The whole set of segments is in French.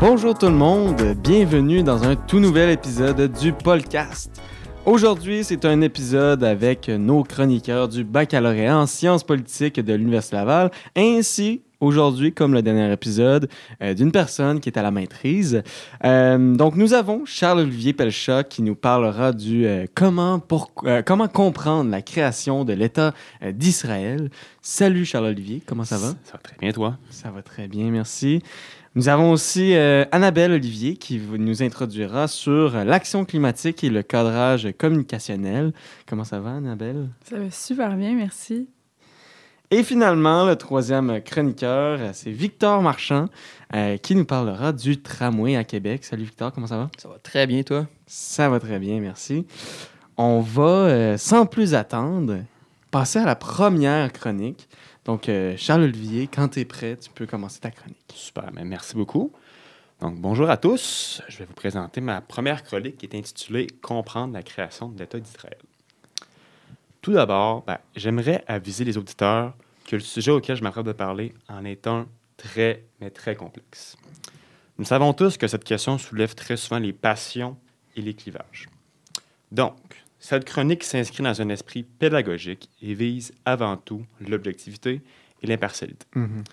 Bonjour tout le monde, bienvenue dans un tout nouvel épisode du podcast. Aujourd'hui, c'est un épisode avec nos chroniqueurs du baccalauréat en sciences politiques de l'Université Laval, ainsi aujourd'hui, comme le dernier épisode, euh, d'une personne qui est à la maîtrise. Euh, donc, nous avons Charles-Olivier Pelchat qui nous parlera du euh, comment, pour, comment comprendre la création de l'État d'Israël. Salut Charles-Olivier, comment ça va? Ça va très bien, toi? Ça va très bien, merci. Nous avons aussi Annabelle Olivier qui nous introduira sur l'action climatique et le cadrage communicationnel. Comment ça va, Annabelle? Ça va super bien, merci. Et finalement, le troisième chroniqueur, c'est Victor Marchand, euh, qui nous parlera du tramway à Québec. Salut Victor, comment ça va? Ça va très bien, toi? Ça va très bien, merci. On va, euh, sans plus attendre, passer à la première chronique. Donc, euh, Charles-Olivier, quand tu es prêt, tu peux commencer ta chronique. Super, mais merci beaucoup. Donc, bonjour à tous. Je vais vous présenter ma première chronique qui est intitulée Comprendre la création de l'État d'Israël. Tout d'abord, ben, j'aimerais aviser les auditeurs que le sujet auquel je m'apprête de parler en est un très, mais très complexe. Nous savons tous que cette question soulève très souvent les passions et les clivages. Donc, cette chronique s'inscrit dans un esprit pédagogique et vise avant tout l'objectivité et l'impartialité. Mhm.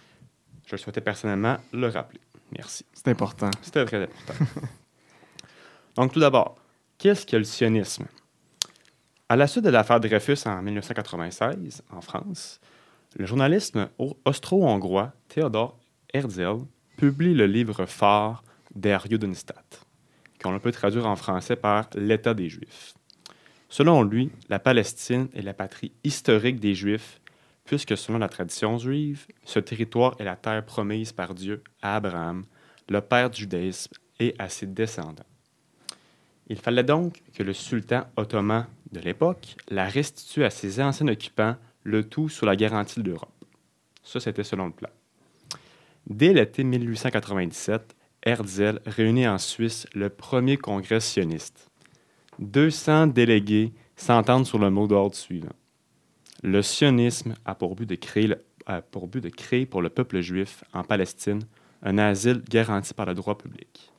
Je souhaitais personnellement le rappeler. Merci. C'est important. C'était très important. Donc, tout d'abord, qu'est-ce que le sionisme? À la suite de l'affaire Dreyfus en 1996, en France, le journaliste austro-hongrois Theodor Herzl publie le livre phare Der Judenstaat, qu'on peut traduire en français par L'État des Juifs. Selon lui, la Palestine est la patrie historique des Juifs, puisque selon la tradition juive, ce territoire est la terre promise par Dieu à Abraham, le père du judaïsme, et à ses descendants. Il fallait donc que le sultan ottoman de l'époque la restitue à ses anciens occupants, le tout sous la garantie de l'Europe. Ça, c'était selon le plan. Dès l'été 1897, Herzl réunit en Suisse le premier congrès sioniste. 200 délégués s'entendent sur le mot d'ordre suivant. Le sionisme a pour but de créer, pour, but de créer pour le peuple juif en Palestine un asile garanti par le droit public.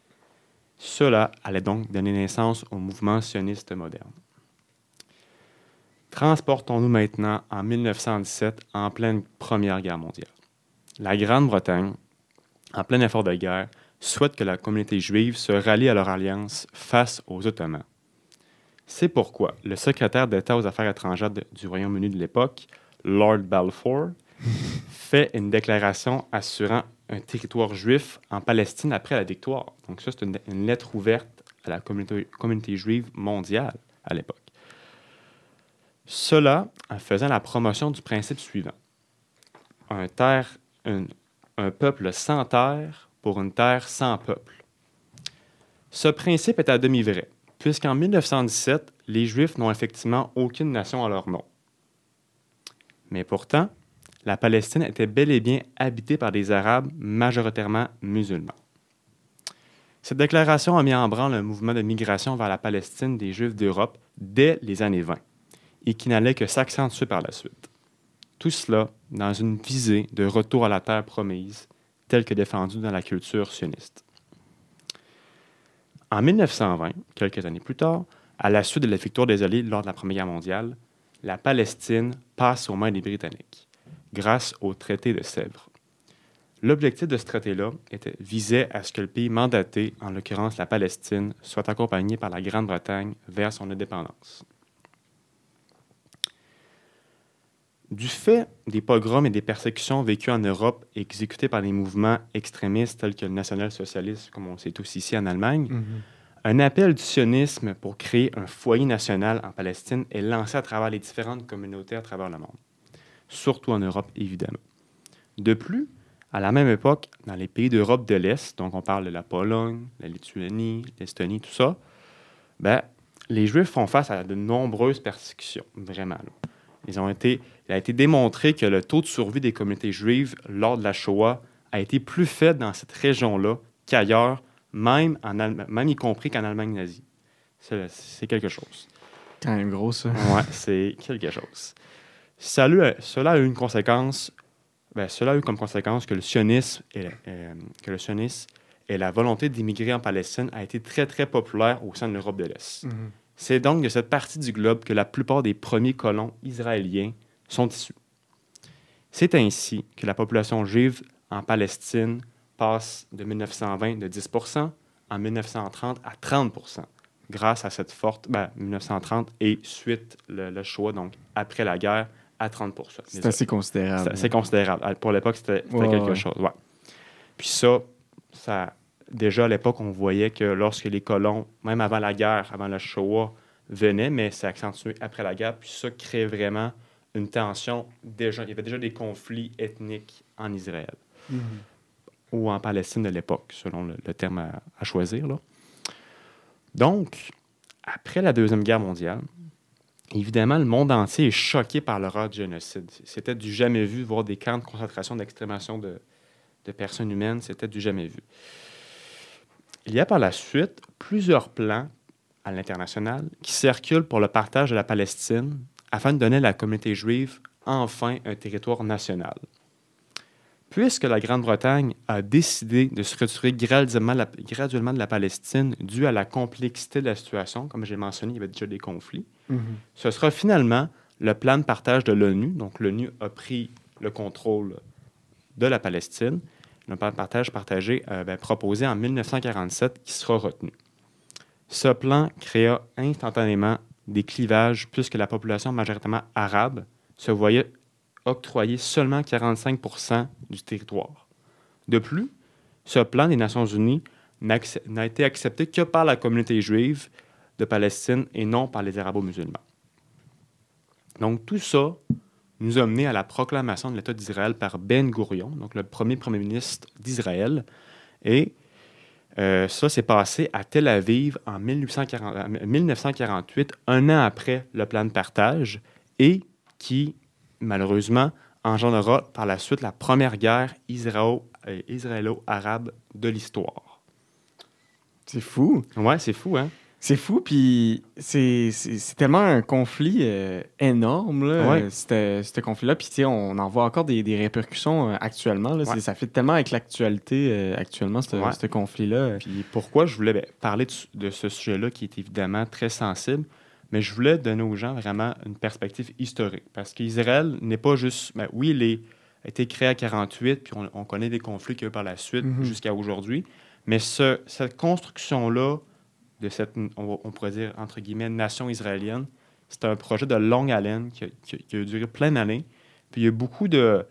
Cela allait donc donner naissance au mouvement sioniste moderne. Transportons-nous maintenant en 1917, en pleine Première Guerre mondiale. La Grande-Bretagne, en plein effort de guerre, souhaite que la communauté juive se rallie à leur alliance face aux Ottomans. C'est pourquoi le secrétaire d'État aux Affaires étrangères du Royaume-Uni de l'époque, Lord Balfour, fait une déclaration assurant un territoire juif en Palestine après la victoire. Donc ça, c'est une, lettre ouverte à la communauté, juive mondiale à l'époque. Cela en faisant la promotion du principe suivant. Un, peuple sans terre pour une terre sans peuple. Ce principe est à demi vrai, puisqu'en 1917, les Juifs n'ont effectivement aucune nation à leur nom. Mais pourtant, la Palestine était bel et bien habitée par des Arabes majoritairement musulmans. Cette déclaration a mis en branle un mouvement de migration vers la Palestine des Juifs d'Europe dès les années 20 et qui n'allait que s'accentuer par la suite. Tout cela dans une visée de retour à la terre promise, telle que défendue dans la culture sioniste. En 1920, quelques années plus tard, à la suite de la victoire des Alliés lors de la Première Guerre mondiale, la Palestine passe aux mains des Britanniques grâce au traité de Sèvres. L'objectif de ce traité-là visait à ce que le pays mandaté, en l'occurrence la Palestine, soit accompagné par la Grande-Bretagne vers son indépendance. Du fait des pogroms et des persécutions vécues en Europe et exécutées par des mouvements extrémistes tels que le national-socialisme, comme on sait tous ici en Allemagne, Mhm. un appel du sionisme pour créer un foyer national en Palestine est lancé à travers les différentes communautés à travers le monde surtout en Europe évidemment. De plus, à la même époque, dans les pays d'Europe de l'Est, donc on parle de la Pologne, la Lituanie, l'Estonie, tout ça, ben, les Juifs font face à de nombreuses persécutions, vraiment. Ils ont été, il a été démontré que le taux de survie des communautés juives lors de la Shoah a été plus faible dans cette région-là qu'ailleurs, même, en Allem- même y compris qu'en Allemagne nazie. C'est quelque chose. Quand même gros, ça. Ouais, c'est quelque chose. Ça cela a eu une conséquence. ben, cela a eu comme conséquence que le sionisme et, la- euh, que le sionisme et la volonté d'immigrer en Palestine a été très, très populaire au sein de l'Europe de l'Est. Mhm. C'est donc de cette partie du globe que la plupart des premiers colons israéliens sont issus. C'est ainsi que la population juive en Palestine passe de 1920 de 10% en 1930 à 30% grâce à cette forte... Ben, 1930 et suite le, le choix, donc après la guerre, à 30% C'est assez considérable. c'est assez considérable. Pour l'époque, c'était c'était Ouais, quelque ouais. chose. ouais. Puis ça, ça, déjà à l'époque, on voyait que lorsque les colons, même avant la guerre, avant le Shoah, venaient, mais c'est accentué après la guerre, puis ça crée vraiment une tension. Déjà, il y avait déjà des conflits ethniques en Israël Mhm. ou en Palestine de l'époque, selon le, le terme à, à choisir. Là. Donc, après la Deuxième Guerre mondiale, évidemment, le monde entier est choqué par l'horreur du génocide. C'était du jamais vu, voir des camps de concentration, d'extrémation de, de personnes humaines, c'était du jamais vu. Il y a par la suite plusieurs plans à l'international qui circulent pour le partage de la Palestine afin de donner à la communauté juive enfin un territoire national. Puisque la Grande-Bretagne a décidé de se retirer graduellement, la- graduellement de la Palestine dû à la complexité de la situation, comme j'ai mentionné, il y avait déjà des conflits, Mhm. ce sera finalement le plan de partage de l'ONU. Donc, l'ONU a pris le contrôle de la Palestine. Le plan de partage partagé, euh, ben, proposé en 1947, qui sera retenu. Ce plan créa instantanément des clivages puisque la population majoritairement arabe se voyait octroyer seulement 45% du territoire. De plus, ce plan des Nations unies n'a été accepté que par la communauté juive de Palestine et non par les arabo-musulmans. Donc tout ça nous a à la proclamation de l'État d'Israël par Ben Gourion, donc le premier premier ministre d'Israël. Et euh, ça s'est passé à Tel Aviv en 1840 en 1948, un an après le plan de partage, et qui, malheureusement, engendrera par la suite la première guerre euh, israélo-arabe de l'histoire. C'est fou. Ouais, c'est fou, hein? C'est fou, puis c'est tellement un conflit euh, énorme, là, Ouais. euh, ce conflit-là. Puis, tu sais, on en voit encore des, des répercussions euh, actuellement. Là. C'est- Ouais. Ça fait tellement avec l'actualité euh, actuellement, ce Ouais. conflit-là. Puis pourquoi je voulais ben, parler de, ce- de ce sujet-là qui est évidemment très sensible, mais je voulais donner aux gens vraiment une perspective historique. Parce qu'Israël n'est pas juste. ben, oui, il est- a été créé à 48, puis on, on connaît des conflits qu'il y a eu par la suite Mhm. jusqu'à aujourd'hui. Mais ce- cette construction-là, de cette, on, pourrait dire, entre guillemets, nation israélienne, c'est un projet de longue haleine qui a, qui a- qui a duré plein d'années. Puis il y a beaucoup de,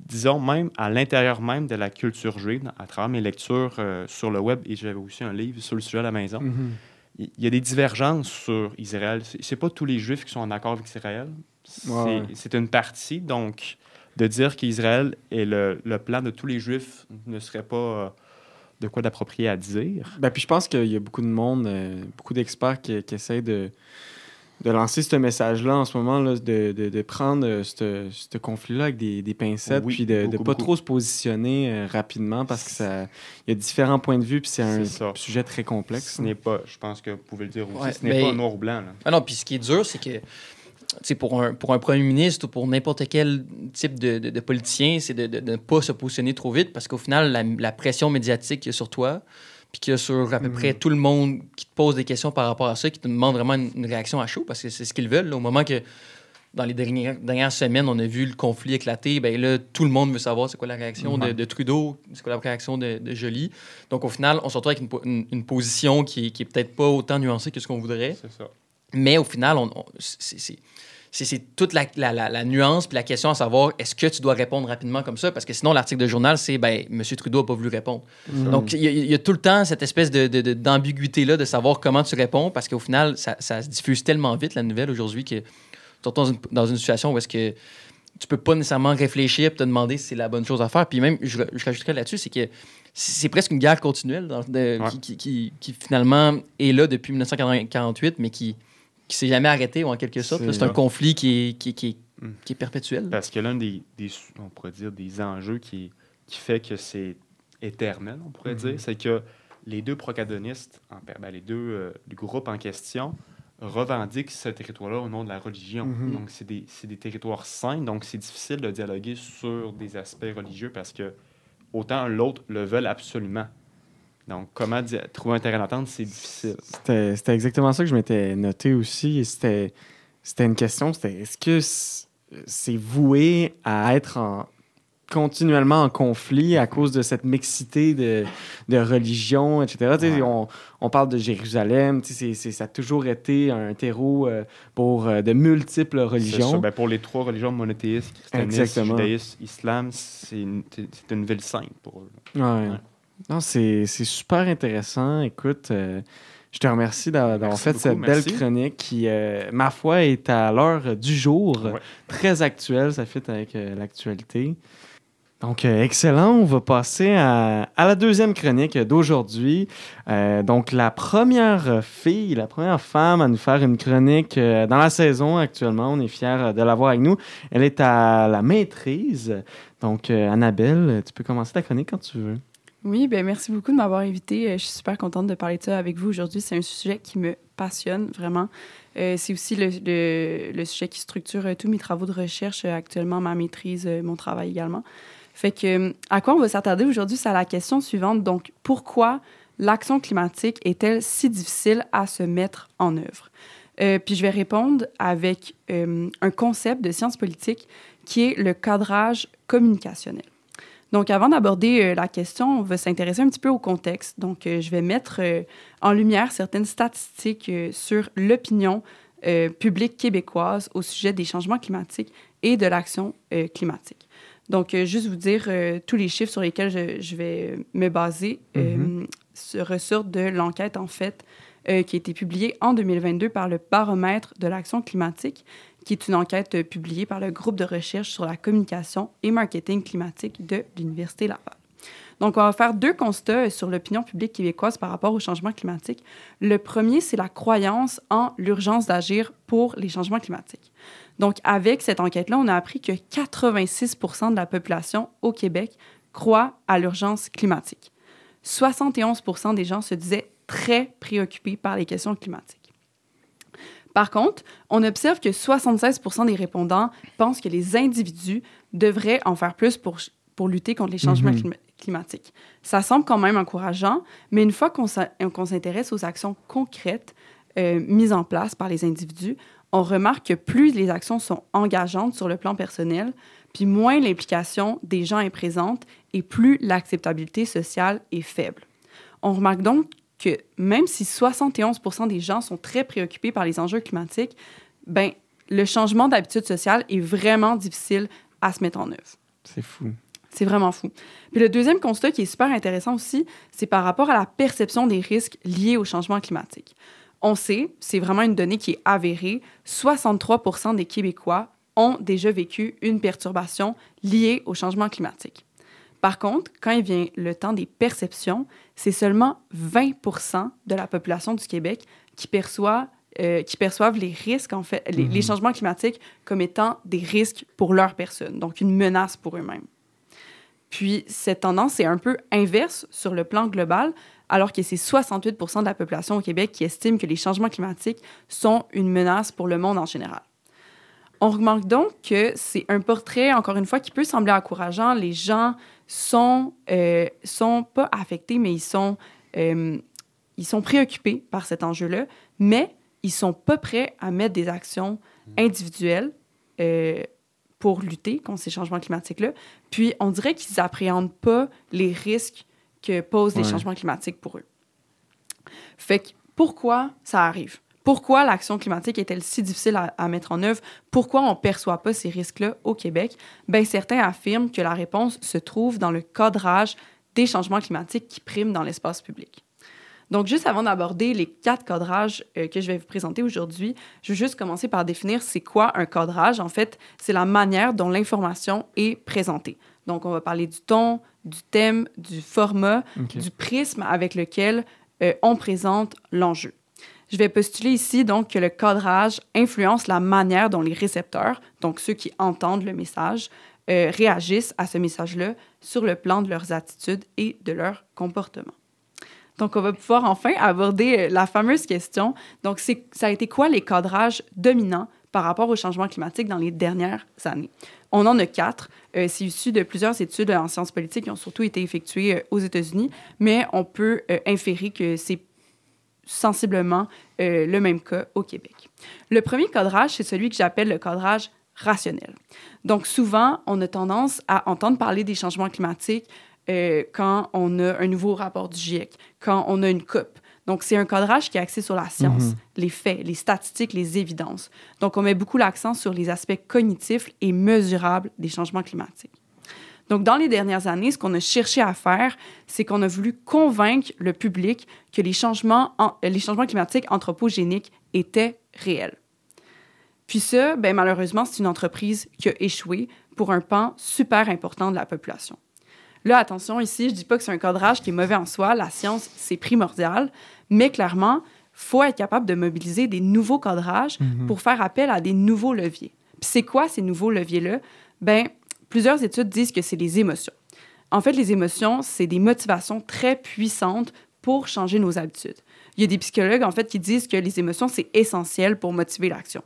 disons, même à l'intérieur même de la culture juive, à travers mes lectures euh, sur le web, et j'avais aussi un livre sur le sujet à la maison, Mhm. il il y a des divergences sur Israël. C'est pas tous les Juifs qui sont en accord avec Israël. C'est Ouais. c'est une partie. Donc, de dire qu'Israël est le, le plan de tous les Juifs ne serait pas euh, de quoi d'approprié à dire. Ben, puis je pense qu'il y a beaucoup de monde, euh, beaucoup d'experts qui, qui essayent de, de lancer ce message-là en ce moment, là, de, de, de prendre euh, ce ce conflit-là avec des, des pincettes, Oui, puis de ne pas beaucoup. trop se positionner euh, rapidement parce que ça il y a différents points de vue, puis c'est un ça. sujet très complexe. Ce n'est pas, je pense que vous pouvez le dire aussi, Ouais, ce n'est mais- pas noir ou blanc. là. Ah non, puis ce qui est dur, c'est que pour un, pour un premier ministre ou pour n'importe quel type de, de, de politicien, c'est de, ne pas se positionner trop vite parce qu'au final, la, la pression médiatique qu'il y a sur toi, puis qu'il y a sur à peu Mhm. près tout le monde qui te pose des questions par rapport à ça, qui te demande vraiment une, une réaction à chaud parce que c'est ce qu'ils veulent. là. au moment que dans les dernières, dernières semaines, on a vu le conflit éclater, ben là, tout le monde veut savoir c'est quoi la réaction de, Trudeau, c'est quoi la réaction de, de Joly. Donc au final, on se retrouve avec une, une- une position qui, qui est peut-être pas autant nuancée que ce qu'on voudrait. C'est ça. Mais au final, on, on- c'est- toute la, la- la- la nuance puis la question à savoir est-ce que tu dois répondre rapidement comme ça? Parce que sinon l'article de journal c'est ben M. Trudeau n'a pas voulu répondre. Mhm. Donc il y, a- il y a tout le temps cette espèce de, de- de- d'ambiguïté là de savoir comment tu réponds parce qu'au final ça, ça se diffuse tellement vite la nouvelle aujourd'hui que tu te retrouves dans une, dans une situation où est-ce que tu peux pas nécessairement réfléchir et te demander si c'est la bonne chose à faire. Puis même, je, je rajouterais là-dessus, c'est que c'est c'est presque une guerre continuelle dans- de- Ouais. qui, qui- qui- qui, finalement est là depuis 1948, mais qui qui s'est jamais arrêté, ou en quelque sorte. C'est un conflit qui est, qui, qui, Mm. qui est perpétuel. Parce que l'un des, des, on pourrait dire, des enjeux qui qui fait que c'est éternel, on pourrait dire, c'est que les deux protagonistes, en, ben, les deux euh, le groupe en question, revendiquent ce territoire-là au nom de la religion. Mhm. Donc, c'est des, des territoires saints, donc c'est difficile de dialoguer sur des aspects religieux parce que autant l'autre le veulent absolument. Donc, comment trouver un terrain d'entente, c'est difficile. C'était exactement ça que je m'étais noté aussi. et C'était c'était une question, c'était est-ce que c'est voué à être en- continuellement en conflit à cause de cette mixité de, de religions, etc. Ouais. On, on parle de Jérusalem, ça a toujours été un terreau euh, pour euh, de multiples religions. Ben, pour les trois religions monothéistes, christianisme, judaïsme, islam, c'est une, ville sainte pour eux. Ouais. Ouais. Non, c'est super intéressant. Écoute, euh, je te remercie d'a- d'avoir fait beaucoup, cette merci. belle chronique qui, euh, ma foi, est à l'heure du jour. Ouais. Très actuelle, ça fit avec euh, l'actualité. Donc, excellent. On va passer à, à la deuxième chronique d'aujourd'hui. Euh, donc, la première fille, la première femme à nous faire une chronique euh, dans la saison actuellement. On est fiers de l'avoir avec nous. Elle est à la maîtrise. Donc, euh, Annabelle, tu peux commencer ta chronique quand tu veux. Oui, ben merci beaucoup de m'avoir invité. Je suis super contente de parler de ça avec vous aujourd'hui. C'est un sujet qui me passionne vraiment. Euh, c'est aussi le, le- sujet qui structure euh, tous mes travaux de recherche euh, actuellement, ma maîtrise, euh, mon travail également. Fait que, euh, à quoi on va s'attarder aujourd'hui, c'est à la question suivante. Donc, pourquoi l'action climatique est-elle si difficile à se mettre en œuvre? Euh, puis je vais répondre avec euh, un concept de science politique qui est le cadrage communicationnel. Donc, avant d'aborder euh, la question, on va s'intéresser un petit peu au contexte. Donc, euh, je vais mettre euh, en lumière certaines statistiques sur l'opinion publique québécoise au sujet des changements climatiques et de l'action climatique. Donc, juste vous dire, tous les chiffres sur lesquels je, je vais me baser se ressortent de l'enquête, en fait, euh, qui a été publiée en 2022 par le Baromètre de l'action climatique, qui est une enquête euh, publiée par le groupe de recherche sur la communication et marketing climatique de l'Université Laval. Donc, on va faire deux constats euh, sur l'opinion publique québécoise par rapport au changement climatique. Le premier, c'est la croyance en l'urgence d'agir pour les changements climatiques. Donc, avec cette enquête-là, on a appris que 86% de la population au Québec croit à l'urgence climatique. 71 des gens se disaient très préoccupés par les questions climatiques. Par contre, on observe que 76% des répondants pensent que les individus devraient en faire plus pour, pour lutter contre les changements Mhm. clima- climatiques. Ça semble quand même encourageant, mais une fois qu'on s'intéresse aux actions concrètes euh, mises en place par les individus, on remarque que plus les actions sont engageantes sur le plan personnel, puis moins l'implication des gens est présente et plus l'acceptabilité sociale est faible. On remarque donc que même si 71% des gens sont très préoccupés par les enjeux climatiques, ben, le changement d'habitude sociale est vraiment difficile à se mettre en œuvre. C'est fou. C'est vraiment fou. Puis le deuxième constat qui est super intéressant aussi, c'est par rapport à la perception des risques liés au changement climatique. On sait, c'est vraiment une donnée qui est avérée, 63% des Québécois ont déjà vécu une perturbation liée au changement climatique. Par contre, quand il vient le temps des perceptions, c'est seulement 20% de la population du Québec qui, perçoit, euh, qui perçoivent les risques, en fait, les, les changements climatiques comme étant des risques pour leur personne, donc une menace pour eux-mêmes. Puis cette tendance est un peu inverse sur le plan global, alors que c'est 68% de la population au Québec qui estime que les changements climatiques sont une menace pour le monde en général. On remarque donc que c'est un portrait, encore une fois, qui peut sembler encourageant. Les gens sont, euh, sont pas affectés, mais ils sont, euh, ils sont préoccupés par cet enjeu-là, mais ils sont pas prêts à mettre des actions individuelles euh, pour lutter contre ces changements climatiques-là. Puis, on dirait qu'ils n'appréhendent pas les risques que posent les changements climatiques pour eux. Fait que pourquoi ça arrive? Pourquoi l'action climatique est-elle si difficile à, à mettre en œuvre? Pourquoi on ne perçoit pas ces risques-là au Québec? Ben, certains affirment que la réponse se trouve dans le cadrage des changements climatiques qui priment dans l'espace public. Donc, juste avant d'aborder les quatre cadrages euh, que je vais vous présenter aujourd'hui, je veux juste commencer par définir c'est quoi un cadrage. En fait, c'est la manière dont l'information est présentée. Donc, on va parler du ton, du thème, du format, du prisme avec lequel euh, on présente l'enjeu. Je vais postuler ici donc que le cadrage influence la manière dont les récepteurs, donc ceux qui entendent le message, euh, réagissent à ce message-là sur le plan de leurs attitudes et de leur comportement. Donc, on va pouvoir enfin aborder euh, la fameuse question. Donc, ça a été quoi les cadrages dominants par rapport au changement climatique dans les dernières années? On en a quatre. Euh, c'est issu de plusieurs études en sciences politiques qui ont surtout été effectuées aux États-Unis, mais on peut inférer que c'est sensiblement le même cas au Québec. Le premier cadrage, c'est celui que j'appelle le cadrage rationnel. Donc, souvent, on a tendance à entendre parler des changements climatiques euh, quand on a un nouveau rapport du GIEC, quand on a une COP. Donc, c'est un cadrage qui est axé sur la science, Mhm. les faits, les statistiques, les évidences. Donc, on met beaucoup l'accent sur les aspects cognitifs et mesurables des changements climatiques. Donc, dans les dernières années, ce qu'on a cherché à faire, c'est qu'on a voulu convaincre le public que les changements, en- euh, les changements climatiques anthropogéniques étaient réels. Puis ça, ben, malheureusement, c'est une entreprise qui a échoué pour un pan super important de la population. Là, attention, ici, je dis pas que c'est un cadrage qui est mauvais en soi. La science, c'est primordial. Mais clairement, faut être capable de mobiliser des nouveaux cadrages pour faire appel à des nouveaux leviers. Puis c'est quoi ces nouveaux leviers-là? Ben, plusieurs études disent que c'est les émotions. En fait, les émotions, c'est des motivations très puissantes pour changer nos habitudes. Il y a des psychologues, en fait, qui disent que les émotions, c'est essentiel pour motiver l'action.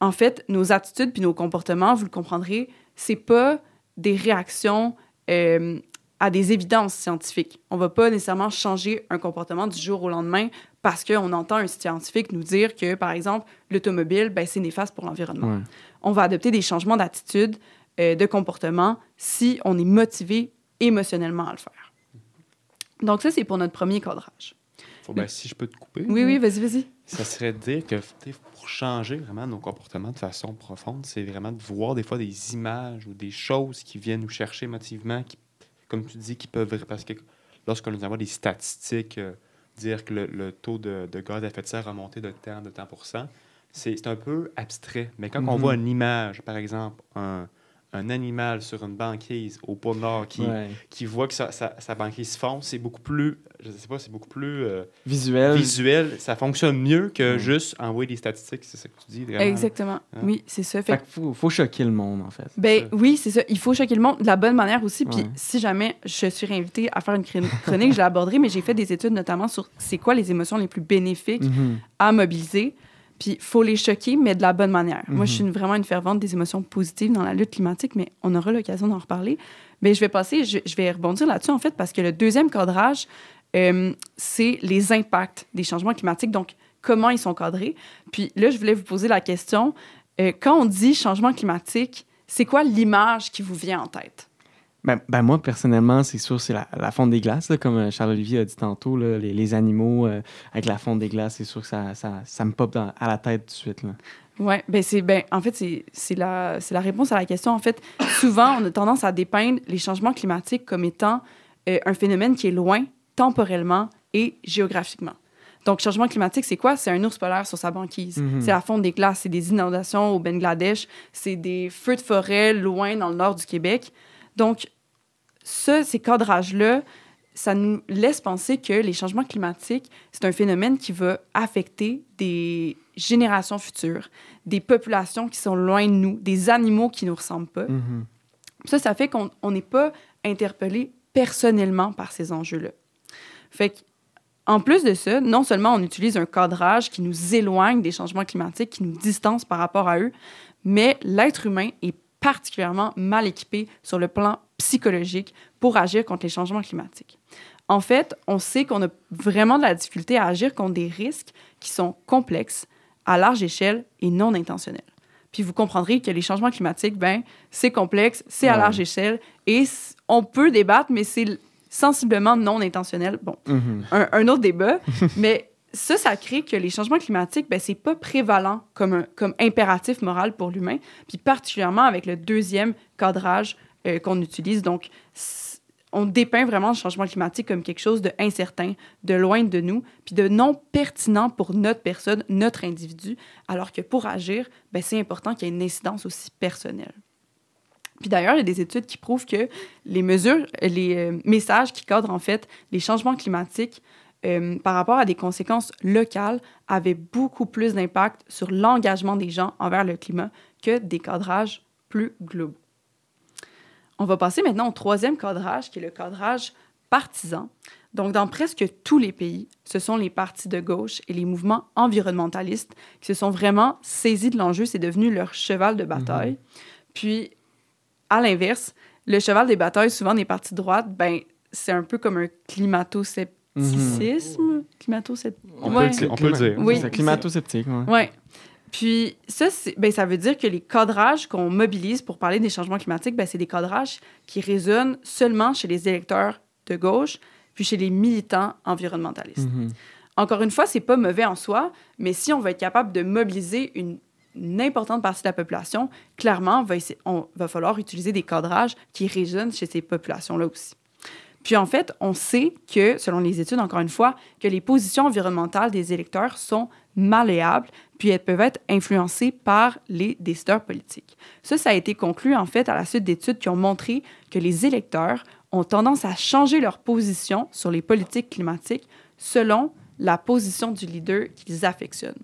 En fait, nos attitudes puis nos comportements, vous le comprendrez, c'est pas des réactions euh, à des évidences scientifiques. On va pas nécessairement changer un comportement du jour au lendemain parce qu'on entend un scientifique nous dire que, par exemple, l'automobile, ben, c'est néfaste pour l'environnement. Ouais. On va adopter des changements d'attitude, euh, de comportement, si on est motivé émotionnellement à le faire. Donc ça, c'est pour notre premier cadrage. Faut- ben, si je peux te couper, Oui, oui, vas-y, vas-y. ça serait de dire que pour changer vraiment nos comportements de façon profonde, c'est vraiment de voir des fois des images ou des choses qui viennent nous chercher émotivement, qui, comme tu dis, qui peuvent. Parce que lorsqu'on nous envoie des statistiques, euh, dire que le, le taux de, de gaz à effet de serre a monté de tant, de tant pour cent, c'est c'est un peu abstrait. Mais quand on Mhm. voit une image, par exemple, un, un animal sur une banquise au pôle Nord qui, Ouais. qui voit que sa, sa, sa banquise fond, c'est beaucoup plus. Je sais pas, c'est beaucoup plus. euh, Visuel. visuel, ça fonctionne mieux que Ouais. juste envoyer des statistiques, c'est ça que tu dis. vraiment. Exactement. Hein? Oui, c'est ça. Fait Fait qu'il faut, faut choquer le monde, en fait. Ben ça. oui, c'est ça. Il faut choquer le monde de la bonne manière aussi. Puis Ouais. si jamais je suis invitée à faire une chron- chronique, je l'aborderai, mais j'ai fait des études notamment sur c'est quoi les émotions les plus bénéfiques Mhm. à mobiliser. Puis faut les choquer, mais de la bonne manière. Moi, je suis Mhm. une- vraiment une fervente des émotions positives dans la lutte climatique, mais on aura l'occasion d'en reparler. Mais je vais passer, je, je vais rebondir là-dessus en fait, parce que le deuxième cadrage, euh, c'est les impacts des changements climatiques. Donc, comment ils sont cadrés. Puis là, je voulais vous poser la question euh, quand on dit changement climatique, c'est quoi l'image qui vous vient en tête? Ben, ben moi, personnellement, c'est sûr, c'est la, la fonte des glaces, là, comme euh, Charles-Olivier a dit tantôt, là, les, les animaux euh, avec la fonte des glaces, c'est sûr que ça, ça, ça me pop dans- à la tête tout de suite. Là. Ouais, ben c'est ben en fait c'est la c'est la réponse à la question en fait. Souvent, on a tendance à dépeindre les changements climatiques comme étant euh, un phénomène qui est loin temporellement et géographiquement. Donc, changement climatique, c'est quoi? C'est un ours polaire sur sa banquise. Mhm. C'est la fonte des glaces, c'est des inondations au Bangladesh, c'est des feux de forêt loin dans le nord du Québec. Donc, ces cadrages-là, ça nous laisse penser que les changements climatiques, c'est un phénomène qui va affecter des générations futures, des populations qui sont loin de nous, des animaux qui ne nous ressemblent pas. Mhm. Ça, ça fait qu'on on n'est pas interpellé personnellement par ces enjeux-là. Fait que, en plus de ça, non seulement on utilise un cadrage qui nous éloigne des changements climatiques, qui nous distance par rapport à eux, mais l'être humain est particulièrement mal équipé sur le plan psychologique pour agir contre les changements climatiques. En fait, on sait qu'on a vraiment de la difficulté à agir contre des risques qui sont complexes, à large échelle et non intentionnels. Puis vous comprendrez que les changements climatiques, ben, c'est complexe, c'est à large échelle et on peut débattre, mais c'est sensiblement non intentionnel. Bon, Mhm. un, un autre débat, mais ça, ça crée que les changements climatiques, ben, c'est pas prévalent comme, comme impératif moral pour l'humain, puis particulièrement avec le deuxième cadrage euh, qu'on utilise. Donc, on dépeint vraiment le changement climatique comme quelque chose de incertain, de loin de nous, puis de non pertinent pour notre personne, notre individu, alors que pour agir, ben, c'est important qu'il y ait une incidence aussi personnelle. Puis d'ailleurs, il y a des études qui prouvent que les mesures, les euh, messages qui cadrent en fait les changements climatiques euh, par rapport à des conséquences locales avaient beaucoup plus d'impact sur l'engagement des gens envers le climat que des cadrages plus globaux. On va passer maintenant au troisième cadrage, qui est le cadrage partisan. Donc, dans presque tous les pays, ce sont les partis de gauche et les mouvements environnementalistes qui se sont vraiment saisis de l'enjeu. C'est devenu leur cheval de bataille. Puis, à l'inverse, le cheval des batailles, souvent des partis de droite, ben, c'est un peu comme un climato-scepticisme. Climato-scepticisme. On, Ouais. peut, le- on peut le dire. Oui. C'est climato-sceptique, ouais. Ouais. Puis ça, ben, ça veut dire que les cadrages qu'on mobilise pour parler des changements climatiques, ben, c'est des cadrages qui résonnent seulement chez les électeurs de gauche, puis chez les militants environnementalistes. Mhm. Encore une fois, c'est pas mauvais en soi, mais si on va être capable de mobiliser une, une importante partie de la population, clairement, on va, on va falloir utiliser des cadrages qui résonnent chez ces populations-là aussi. Puis en fait, on sait que, selon les études, encore une fois, que les positions environnementales des électeurs sont malléables, puis elles peuvent être influencées par les décideurs politiques. Ça, ça a été conclu en fait à la suite d'études qui ont montré que les électeurs ont tendance à changer leur position sur les politiques climatiques selon la position du leader qu'ils affectionnent.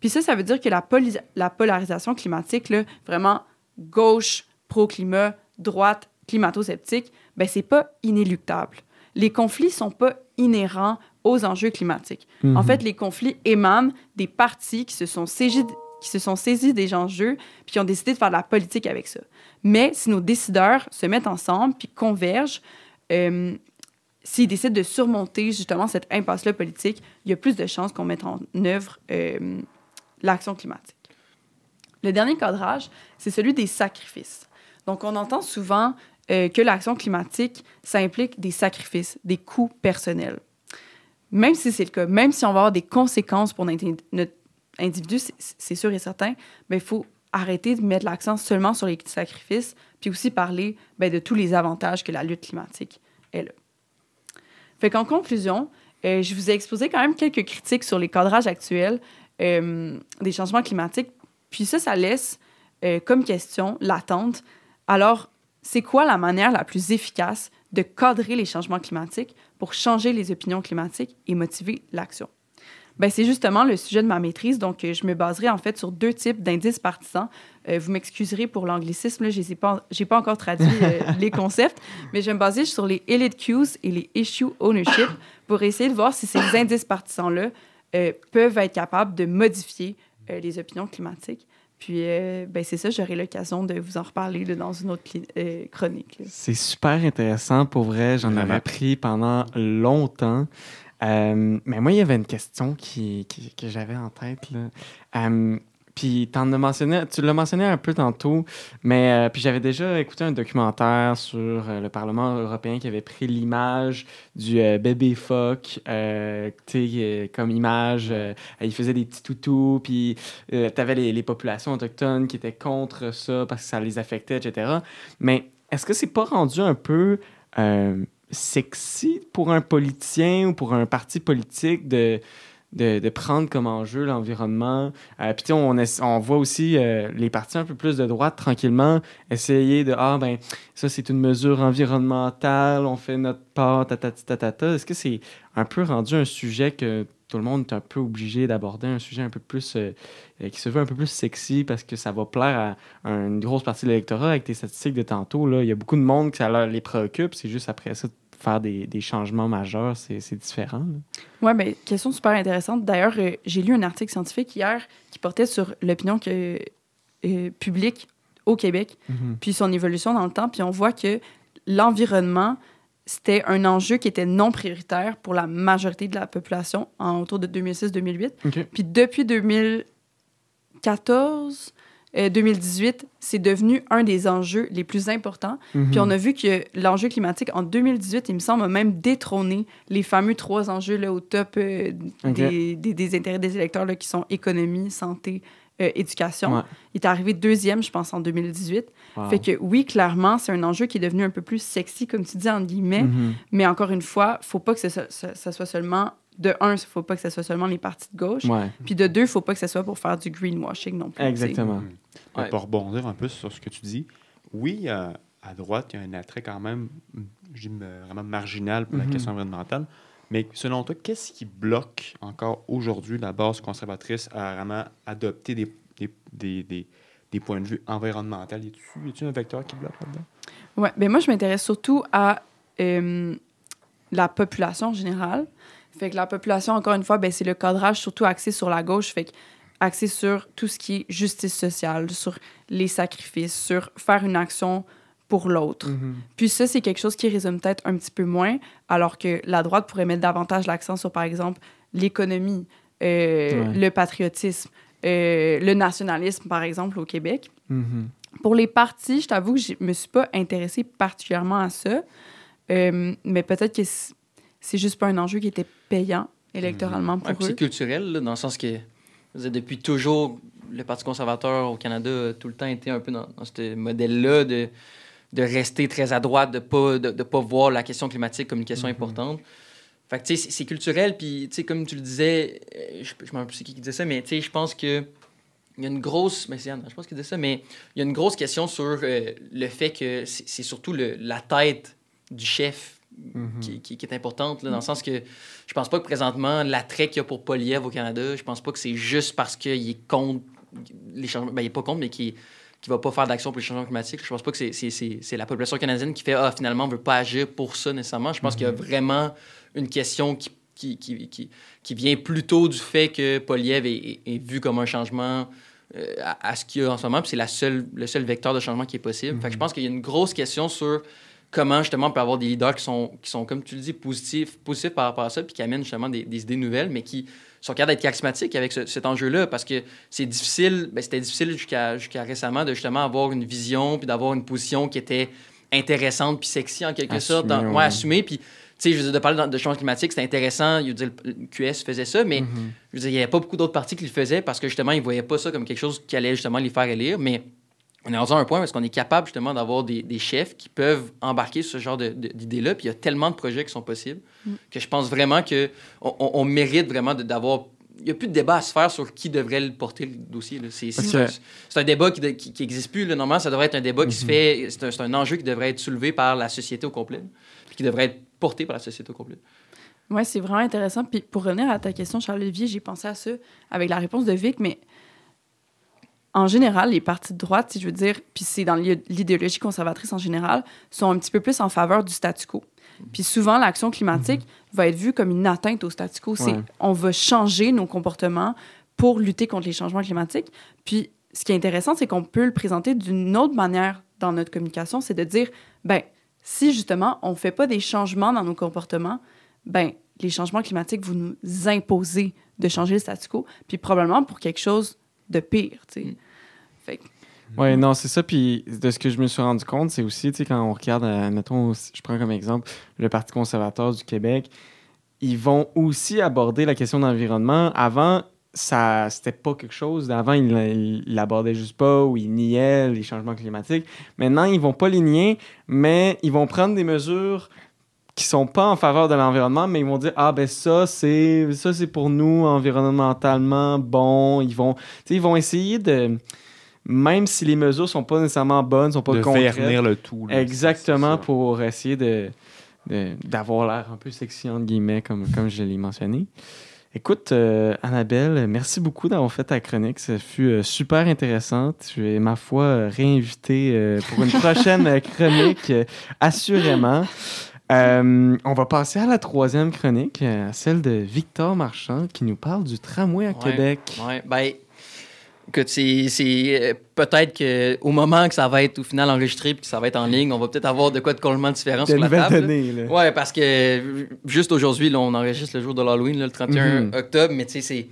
Puis ça, ça veut dire que la, la polarisation climatique, là, vraiment gauche, pro-climat, droite, climato-sceptique, ben c'est pas inéluctable. Les conflits sont pas inhérents aux enjeux climatiques. En Mhm. fait, les conflits émanent des partis qui se sont saisis, qui se sont saisis des enjeux puis qui ont décidé de faire de la politique avec ça. Mais si nos décideurs se mettent ensemble puis convergent, euh, s'ils décident de surmonter justement cette impasse-là politique, il y a plus de chances qu'on mette en œuvre euh, l'action climatique. Le dernier cadrage, c'est celui des sacrifices. Donc, on entend souvent euh, que l'action climatique, ça implique des sacrifices, des coûts personnels. Même si c'est le cas, même si on va avoir des conséquences pour notre, individu, c'est- sûr et certain, mais il faut arrêter de mettre l'accent seulement sur les sacrifices, puis aussi parler ben, de tous les avantages que la lutte climatique là. Fait qu'en conclusion, euh, je vous ai exposé quand même quelques critiques sur les cadrages actuels euh, des changements climatiques. Puis ça, ça laisse comme question latente. Alors, c'est quoi la manière la plus efficace de cadrer les changements climatiques pour changer les opinions climatiques et motiver l'action? Ben, c'est justement le sujet de ma maîtrise. Donc, euh, je me baserai en fait sur deux types d'indices partisans. Euh, vous m'excuserez pour l'anglicisme, là, je n'ai pas, j'ai pas encore traduit euh, les concepts, mais je vais me baser sur les elite cues et les issue ownership pour essayer de voir si ces indices partisans-là euh, peuvent être capables de modifier les opinions climatiques. Puis, euh, ben, c'est ça, j'aurai l'occasion de vous en reparler là, dans une autre euh, chronique. C'est super intéressant, pour vrai. J'en avais appris pendant longtemps. Euh, mais moi, il y avait une question qui, qui- que j'avais en tête. Là. Puis t'en as mentionné, tu l'as mentionné un peu tantôt, mais euh, puis j'avais déjà écouté un documentaire sur euh, le Parlement européen qui avait pris l'image du euh, bébé phoque, tu comme image. il faisait des petits toutous, puis euh, t'avais les, les populations autochtones qui étaient contre ça parce que ça les affectait, etc. Mais est-ce que c'est pas rendu un peu sexy pour un politicien ou pour un parti politique de, de, prendre comme enjeu l'environnement? Euh, Puis on, on voit aussi euh, les partis un peu plus de droite tranquillement essayer de Ah, ben, ça c'est une mesure environnementale, on fait notre part, tatata. Est-ce que c'est un peu rendu un sujet que tout le monde est un peu obligé d'aborder, un sujet un peu plus. euh, euh, qui se veut un peu plus sexy parce que ça va plaire à une grosse partie de l'électorat avec tes statistiques de tantôt. Là? Il y a beaucoup de monde que ça les préoccupe. C'est juste après ça, faire des, des changements majeurs, c'est différent. Oui, bien, question super intéressante. D'ailleurs, euh, j'ai lu un article scientifique hier qui portait sur l'opinion que, euh, publique au Québec, puis son évolution dans le temps. Puis on voit que l'environnement, c'était un enjeu qui était non prioritaire pour la majorité de la population en autour de 2006-2008. OK. Puis depuis 2014, euh, 2018, c'est devenu un des enjeux les plus importants. Mhm. Puis on a vu que l'enjeu climatique, en 2018, il me semble, a même détrôné les fameux trois enjeux là, au top euh, des, des- des intérêts des électeurs là, qui sont économie, santé, euh, éducation. Ouais. Il est arrivé deuxième, je pense, en 2018. Wow. Fait que oui, clairement, c'est un enjeu qui est devenu un peu plus sexy, comme tu dis, entre guillemets. Mhm. Mais encore une fois, faut pas que ce ça soit seulement... De un, il faut pas que ce soit seulement les partis de gauche. Ouais, Puis de deux, il faut pas que ce soit pour faire du greenwashing non plus. exactement. Mhm. Ouais. Pour rebondir un peu sur ce que tu dis, oui, euh, à droite, il y a un attrait quand même, je dis, euh, vraiment marginal pour la question environnementale. Mais selon toi, qu'est-ce qui bloque encore aujourd'hui la base conservatrice à vraiment adopter des, des, des- des des points de vue environnementaux. Y a-tu un vecteur qui bloque là-dedans? Oui, ben moi, je m'intéresse surtout à euh, la population en général. Fait que la population, encore une fois, ben, c'est le cadrage surtout axé sur la gauche. Fait que axé sur tout ce qui est justice sociale, sur les sacrifices, sur faire une action pour l'autre. Mhm. Puis ça, c'est quelque chose qui résonne peut-être un petit peu moins, alors que la droite pourrait mettre davantage l'accent sur, par exemple, l'économie, euh, Ouais. le patriotisme, euh, le nationalisme, par exemple, au Québec. Mhm. Pour les partis, je t'avoue que je me suis pas intéressée particulièrement à ça, Euh, mais peut-être que c'est juste pas un enjeu qui était payant électoralement Ouais, pour puis eux. c'est culturel, là, dans le sens que dire, depuis toujours, le Parti conservateur au Canada a tout le temps été un peu dans, dans ce modèle-là de, de rester très à droite, de ne pas, de, de pas voir la question climatique comme une question importante. Fait que, tu sais, c'est- culturel, puis, tu sais, comme tu le disais, euh, je je me rappelle plus qui disait ça, mais, tu sais, je pense que il y a une grosse, mais Anne, je pense qu'il disait ça, mais il y a une grosse question sur euh, le fait que c'est c'est surtout le, la tête du chef Mhm. qui, qui- qui est importante, là, dans le sens que je pense pas que présentement, l'attrait qu'il y a pour Poliev au Canada, je pense pas que c'est juste parce qu'il est contre les changements. Ben, il est pas contre, mais qui qui va pas faire d'action pour les changements climatiques. Je pense pas que c'est- la population canadienne qui fait Ah, finalement, on veut pas agir pour ça nécessairement. Je pense qu'il y a vraiment une question qui, qui, qui, qui, qui vient plutôt du fait que Poliev est, est- est vu comme un changement euh, à, à ce qu'il y a en ce moment. Puis c'est le seul vecteur de changement qui est possible. Fait que je pense qu'il y a une grosse question sur comment justement on peut avoir des leaders qui sont, qui sont comme tu le dis, positifs, positifs par rapport à ça, puis qui amènent justement des, des idées nouvelles, mais qui sont capables d'être charismatiques avec ce- cet enjeu-là, parce que c'est difficile, ben, c'était difficile jusqu'à récemment de justement avoir une vision, puis d'avoir une position qui était intéressante, puis sexy en quelque sorte, dans, ouais. ouais, assumée, puis tu sais, je veux dire, de parler de changement climatique, c'était intéressant. Je veux dire, le QS faisait ça, mais Mhm. je veux dire, il n'y avait pas beaucoup d'autres partis qui le faisaient parce que justement, ils ne voyaient pas ça comme quelque chose qui allait justement les faire élire. Mais on est rendu à un point parce qu'on est capable justement d'avoir des, des chefs qui peuvent embarquer sur ce genre d'idées-là. Puis il y a tellement de projets qui sont possibles Mm. que je pense vraiment qu'on on, on mérite vraiment d'avoir. Il n'y a plus de débat à se faire sur qui devrait le porter le dossier. C'est un débat qui n'existe plus. là. Normalement, ça devrait être un débat qui se Mhm. fait. C'est un, c'est un enjeu qui devrait être soulevé par la société au complet, puis qui devrait être porté par la société au complet. Oui, c'est vraiment intéressant. Puis pour revenir à ta question, Charles-Olivier, j'ai pensé à ça avec la réponse de Vic, mais en général, les partis de droite, si je veux dire, puis c'est dans l'id- l'idéologie conservatrice en général, sont un petit peu plus en faveur du statu quo. Puis souvent, l'action climatique va être vue comme une atteinte au statu quo. C'est Ouais. on va changer nos comportements pour lutter contre les changements climatiques. Puis ce qui est intéressant, c'est qu'on peut le présenter d'une autre manière dans notre communication, c'est de dire, ben si justement on fait pas des changements dans nos comportements, ben les changements climatiques vont nous imposer de changer le statu quo, puis probablement pour quelque chose de pire, tu sais. Mm. Fait que- Ouais, non, c'est ça. Puis de ce que je me suis rendu compte, c'est aussi, tu sais, quand on regarde, euh, mettons, je prends comme exemple le Parti conservateur du Québec, ils vont aussi aborder la question d'environnement. Avant, ça c'était pas quelque chose. Avant, ils l'abordaient juste pas ou ils niaient les changements climatiques. Maintenant, ils vont pas les nier, mais ils vont prendre des mesures qui sont pas en faveur de l'environnement, mais ils vont dire ah ben ça c'est ça c'est pour nous environnementalement bon. Ils vont ils vont essayer de même si les mesures sont pas nécessairement bonnes, sont pas de concrètes. vernir le tout. là. Exactement, pour essayer de, d'avoir l'air un peu sexy, entre guillemets, comme, comme je l'ai mentionné. Écoute, euh, Annabelle, merci beaucoup d'avoir fait ta chronique. Ça fut euh, super intéressant. Tu es, ma foi, réinvitée euh, pour une prochaine chronique, assurément. Euh, on va passer à la troisième chronique, euh, celle de Victor Marchand, qui nous parle du tramway à Ouais. Québec. Ouais, ben, écoute, c'est euh, peut-être qu'au moment que ça va être au final enregistré puis que ça va être en ligne, on va peut-être avoir de quoi de complètement différent sur la table. là. données, là. Ouais, parce que juste aujourd'hui, on enregistre le jour de l'Halloween, le 31 Mhm. octobre, mais tu sais, c'est.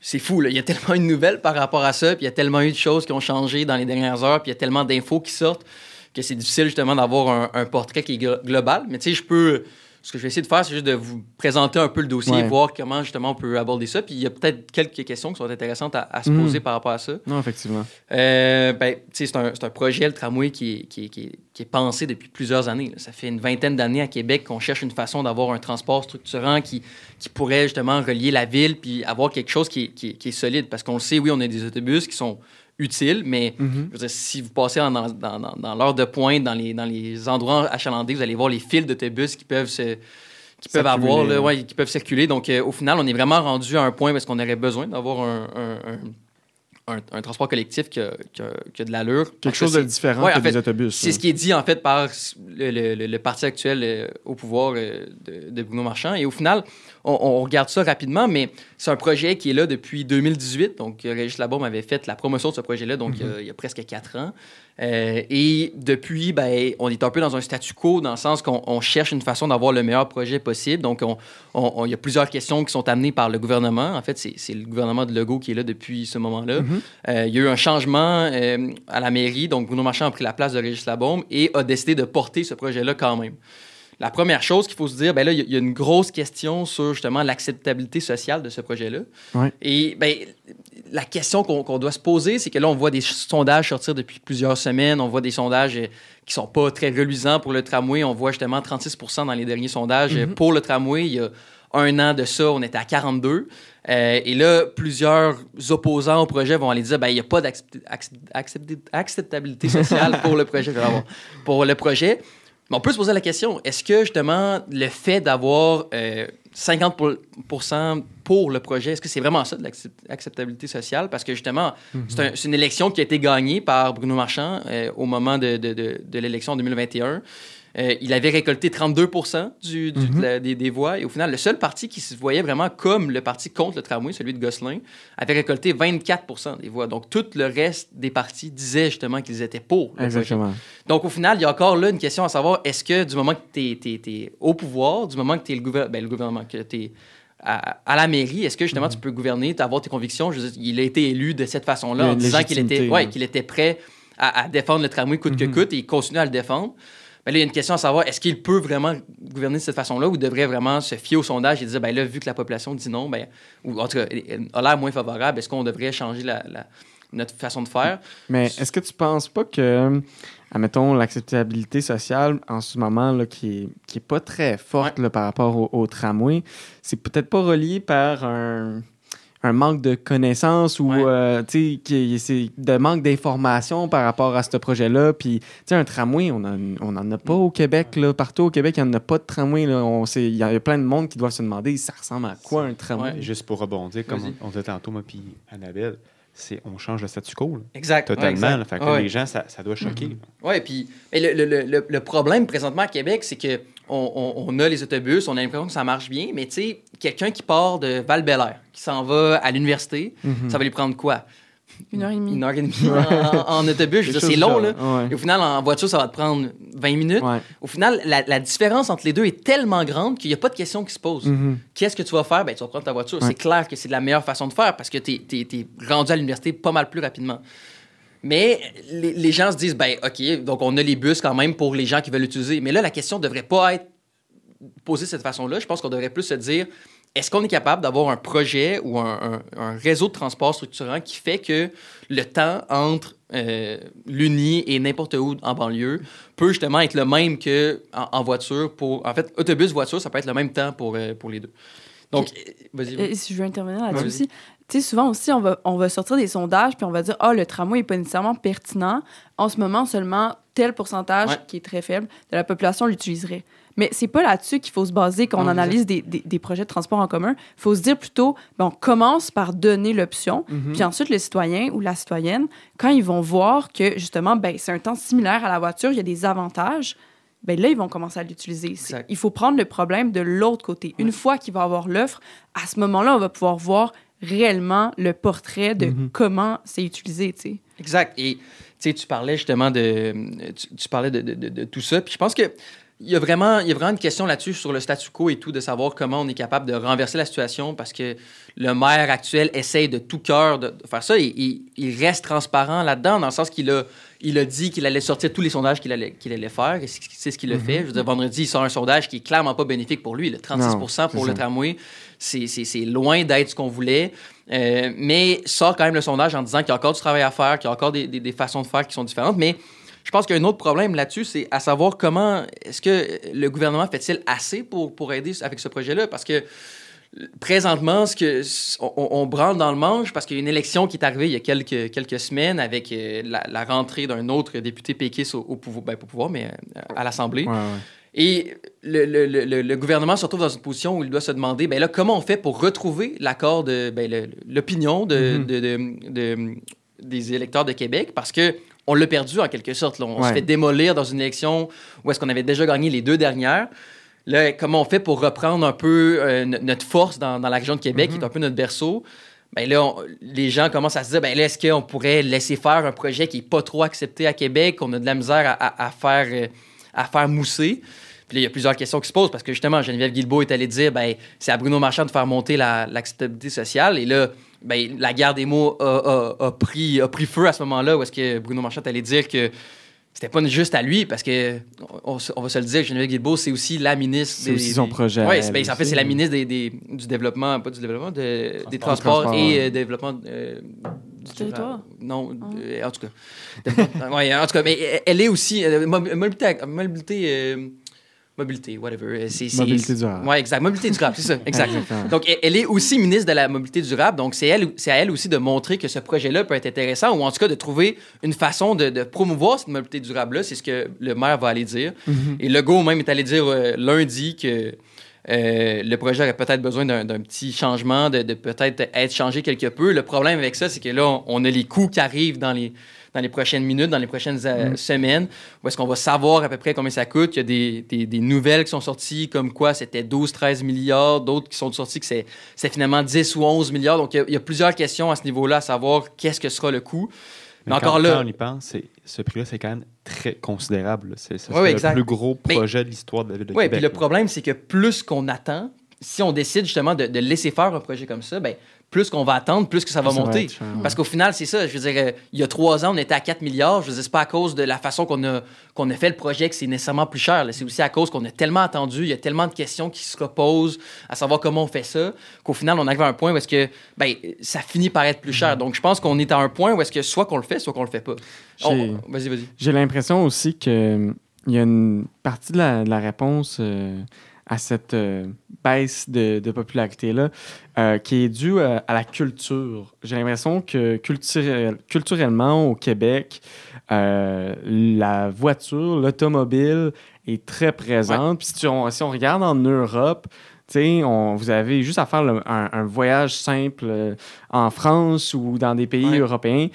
C'est fou, là. il y a tellement de nouvelles par rapport à ça, puis il y a tellement eu de choses qui ont changé dans les dernières heures, puis il y a tellement d'infos qui sortent que c'est difficile justement d'avoir un, un portrait qui est glo- global. Mais tu sais, je peux. Ce que je vais essayer de faire, c'est juste de vous présenter un peu le dossier, Ouais. voir comment justement on peut aborder ça. Puis il y a peut-être quelques questions qui sont intéressantes à, à se Mhm. poser par rapport à ça. Non, effectivement. Euh, ben, tu sais, c'est un, un projet, le tramway, qui est, qui est- qui est- qui est pensé depuis plusieurs années. là. Ça fait une vingtaine d'années à Québec qu'on cherche une façon d'avoir un transport structurant qui, qui pourrait justement relier la ville puis avoir quelque chose qui qui est solide. Parce qu'on le sait, oui, on a des autobus qui sont utiles, mais Mhm. je veux dire, si vous passez dans, dans, dans, dans l'heure de pointe, dans les, dans les endroits achalandés, vous allez voir les fils d'autobus qui peuvent se qui peuvent Circuler, avoir, là, là. ouais, qui peuvent circuler. Donc, euh, au final, on est vraiment rendu à un point parce qu'on aurait besoin d'avoir un, un- un- un, un transport collectif qui a, qui a- qui a de l'allure. Quelque chose de différent Ouais, que en fait, des autobus. C'est ce qui est dit, en fait, par le, le- le- le parti actuel euh, au pouvoir euh, de, de Bruno Marchand. Et au final, on, on regarde ça rapidement, mais c'est un projet qui est là depuis 2018. Donc, euh, Régis Labaume avait fait la promotion de ce projet-là, donc il y a- il y, a presque quatre ans. Euh, et depuis, ben, on est un peu dans un statu quo, dans le sens qu'on on cherche une façon d'avoir le meilleur projet possible. Donc, on- on- on- il y a plusieurs questions qui sont amenées par le gouvernement. En fait, c'est le gouvernement de Legault qui est là depuis ce moment-là. Mhm. Euh, il y a eu un changement euh, à la mairie, donc Bruno Marchand a pris la place de Régis Labaume et a décidé de porter ce projet-là quand même. La première chose qu'il faut se dire, ben là, il y a- il y, a une grosse question sur justement l'acceptabilité sociale de ce projet-là. Ouais. Et ben, la question qu'on doit se poser, c'est que là, on voit des sondages sortir depuis plusieurs semaines. On voit des sondages euh, qui sont pas très reluisants pour le tramway. On voit justement 36% dans les derniers sondages euh, Mhm. pour le tramway. Il y a un an de ça, on était à 42. Euh, et là, plusieurs opposants au projet vont aller dire ben, il n'y a pas d'acceptabilité sociale le projet. Pour le projet. Mais on peut se poser la question est-ce que justement le fait d'avoir euh, 50% pour le projet, est-ce que c'est vraiment ça de l'acceptabilité sociale? Parce que justement, c'est un- c'est une élection qui a été gagnée par Bruno Marchand euh, au moment de, de- de- de l'élection en 2021. Euh, il avait récolté 32 du, du- de la- des, des voix. Et au final, le seul parti qui se voyait vraiment comme le parti contre le tramway, celui de Gosselin, avait récolté 24% des voix. Donc, tout le reste des partis disaient justement qu'ils étaient pour le projet. Exactement. Donc, au final, il y a encore là une question à savoir est-ce que du moment que tu es, au pouvoir, du moment que tu es le, gouver- ben, le gouvernement, que tu es à, à la mairie, est-ce que justement tu peux gouverner, avoir tes convictions? Je veux dire, Il a été élu de cette façon-là en disant qu'il était, légitimité, ouais, là. qu'il était prêt à, à défendre le tramway coûte que Mhm. coûte et il continue à le défendre. Mais là, il y a une question à savoir est-ce qu'il peut vraiment gouverner de cette façon-là ou devrait vraiment se fier au sondage et dire ben là, vu que la population dit non, ben, ou en tout cas a l'air moins favorable, est-ce qu'on devrait changer la- la- notre façon de faire? Mais est-ce que tu penses pas que, admettons, l'acceptabilité sociale en ce moment, là, qui, est, qui est pas très forte là, par rapport au, au tramway, c'est peut-être pas relié par un, un manque de connaissances ou Ouais. euh, de manque d'informations par rapport à ce projet-là. Puis, tu sais, un tramway, on en, on en a pas au Québec. Là. Partout au Québec, il n'y en a pas de tramway. là. On sait- Il y a plein de monde qui doivent se demander ça ressemble à quoi un tramway? Ouais. Juste pour rebondir, comme on, on disait tantôt, moi puis Annabelle, c'est on change le statu quo. là. Exact. Totalement. ouais, là. Fait que Ouais. les gens, ça, ça doit choquer. Oui, puis mais le, le- le- le- le problème présentement à Québec, c'est que on, on- on a les autobus, on a l'impression que ça marche bien, mais tu sais, quelqu'un qui part de val qui s'en va à l'université, Mhm. ça va lui prendre quoi? Une heure et demie. Une heure et demie en, en autobus. Je veux dire, c'est long, de là. genre, ouais. Et au final, en voiture, ça va te prendre 20 minutes. Ouais. Au final, la, la différence entre les deux est tellement grande qu'il n'y a pas de question qui se pose. Mhm. Qu'est-ce que tu vas faire? Ben, tu vas prendre ta voiture. Ouais. C'est clair que c'est la meilleure façon de faire parce que tu es, rendu à l'université pas mal plus rapidement. Mais les, les gens se disent, ben, OK, donc on a les bus quand même pour les gens qui veulent l'utiliser. Mais là, la question ne devrait pas être posée de cette façon-là. Je pense qu'on devrait plus se dire, est-ce qu'on est capable d'avoir un projet ou un, un- un réseau de transport structurant qui fait que le temps entre euh, l'Uni et n'importe où en banlieue peut justement être le même que en, en voiture pour en fait autobus voiture ça peut être le même temps pour euh, pour les deux donc euh, vas-y Et si je veux intervenir là-dessus Vas-y. aussi, tu sais, souvent aussi, on va, on va sortir des sondages, puis on va dire, ah, le tramway n'est pas nécessairement pertinent. En ce moment, seulement tel pourcentage, Ouais. qui est très faible, de la population l'utiliserait. Mais c'est pas là-dessus qu'il faut se baser quand on analyse des, des- des projets de transport en commun. Il faut se dire plutôt, ben, on commence par donner l'option, Mhm. puis ensuite, le citoyen ou la citoyenne, quand ils vont voir que, justement, ben, c'est un temps similaire à la voiture, il y a des avantages, ben là, ils vont commencer à l'utiliser. Il faut prendre le problème de l'autre côté. Une fois qu'il va avoir l'offre, à ce moment-là, on va pouvoir voir réellement le portrait de Mhm. comment c'est utilisé, tu sais. Exact. Et tu sais, tu parlais justement de, tu, tu parlais de, de- de- de tout ça. Puis je pense que il y a vraiment, il y a vraiment une question là-dessus sur le statu quo et tout, de savoir comment on est capable de renverser la situation parce que le maire actuel essaye de tout cœur de, de faire ça. Et, il- il reste transparent là-dedans, dans le sens qu'il a, il a dit qu'il allait sortir tous les sondages qu'il allait, qu'il allait faire. Et c'est ce qu'il a fait. Je veux dire, vendredi, il sort un sondage qui est clairement pas bénéfique pour lui. Le 36 Non, pour c'est le ça. tramway, c'est loin d'être ce qu'on voulait. Euh, mais sort quand même le sondage en disant qu'il y a encore du travail à faire, qu'il y a encore des, des- des façons de faire qui sont différentes. Mais je pense qu'il y a un autre problème là-dessus, c'est à savoir comment est-ce que le gouvernement fait-il assez pour, pour aider avec ce projet-là? Parce que présentement, ce que, on, branle dans le manche parce qu'il y a une élection qui est arrivée il y a quelques, quelques semaines avec euh, la, la rentrée d'un autre député péquiste au, au pouvoir, ben, pas au pouvoir, mais euh, à l'Assemblée. Ouais, ouais. Et le, le- le- le- le gouvernement se retrouve dans une position où il doit se demander, ben là, comment on fait pour retrouver l'accord de, ben, l'opinion de, Mhm. de, de- de- des électeurs de Québec? Parce que on l'a perdu en quelque sorte. là. On se fait démolir dans une élection où est-ce qu'on avait déjà gagné les deux dernières. Là, comment on fait pour reprendre un peu euh, no- notre force dans, dans la région de Québec, qui est un peu notre berceau? Ben là, on- les gens commencent à se dire, ben là, est-ce qu'on pourrait laisser faire un projet qui n'est pas trop accepté à Québec, qu'on a de la misère à, à- à faire, euh, à faire mousser? Puis là, il y a plusieurs questions qui se posent parce que justement, Geneviève Guilbeault est allée dire, ben c'est à Bruno Marchand de faire monter la- l'acceptabilité sociale. Et là, ben, la guerre des mots a, a- a pris, a pris feu à ce moment-là où est-ce que Bruno Marchand allé dire que c'était pas juste à lui parce que on, va se le dire, Geneviève Guilbeault, c'est aussi la ministre C'est aussi son des- projet ben, en fait, c'est la ministre des, des- du développement, pas du développement, de- des Transport. transports Transport, et ouais. euh, développement euh, Du territoire? Non, Ah. euh, en tout cas. Ouais, en tout cas, mais elle- est aussi euh, mob- mobilité, mobilité, euh, mobilité, whatever. euh, c'est- c'est- Mobilité durable. Ouais, exact. Mobilité durable, c'est ça, exact. Donc, elle- est aussi ministre de la mobilité durable. Donc, c'est elle, à elle aussi de montrer que ce projet-là peut être intéressant ou en tout cas de trouver une façon de, de promouvoir cette mobilité durable-là. C'est ce que le maire va aller dire. Mhm. Et Legault même est allé dire euh, lundi que euh, le projet aurait peut-être besoin d'un d'un petit changement, de, de peut-être être changé quelque peu. Le problème avec ça, c'est que là, on, on a les coûts qui arrivent dans les, dans les prochaines minutes, dans les prochaines euh, Mm. semaines, où est-ce qu'on va savoir à peu près combien ça coûte. Il y a des, des- des nouvelles qui sont sorties comme quoi c'était 12-13 milliards, d'autres qui sont sorties que c'est c'est finalement 10 ou 11 milliards. Donc, il y a, il y a plusieurs questions à ce niveau-là, à savoir qu'est-ce que sera le coût. Mais, Mais encore là, quand on y pense, c'est- ce prix-là, c'est quand même très considérable. C'est le plus gros Mais- projet de l'histoire de la ville de Oui, Québec. puis le problème, c'est que plus qu'on attend, si on décide justement de, de laisser faire un projet comme ça, ben, plus qu'on va attendre, plus que ça va Ça monter. cher, Parce qu'au final, c'est ça. Je veux dire, euh, il y a trois ans, on était à 4 milliards. Je veux dire, c'est pas à cause de la façon qu'on a, qu'on a fait le projet que c'est nécessairement plus cher. C'est aussi à cause qu'on a tellement attendu, il y a tellement de questions qui se reposent à savoir comment on fait ça, qu'au final, on arrive à un point où est-ce que ben, ça finit par être plus cher. Mm. Donc, je pense qu'on est à un point où est-ce que soit qu'on le fait, soit qu'on le fait pas. On- Vas-y, vas-y. J'ai l'impression aussi que il y a une partie de la, de la réponse euh, à cette euh, baisse de, de popularité-là euh, qui est due à, à la culture. J'ai l'impression que culturel- culturellement, au Québec, euh, la voiture, l'automobile est très présente. Puis si, on, si on regarde en Europe, on- vous avez juste à faire le- un, un voyage simple euh, en France ou dans des pays Ouais. européens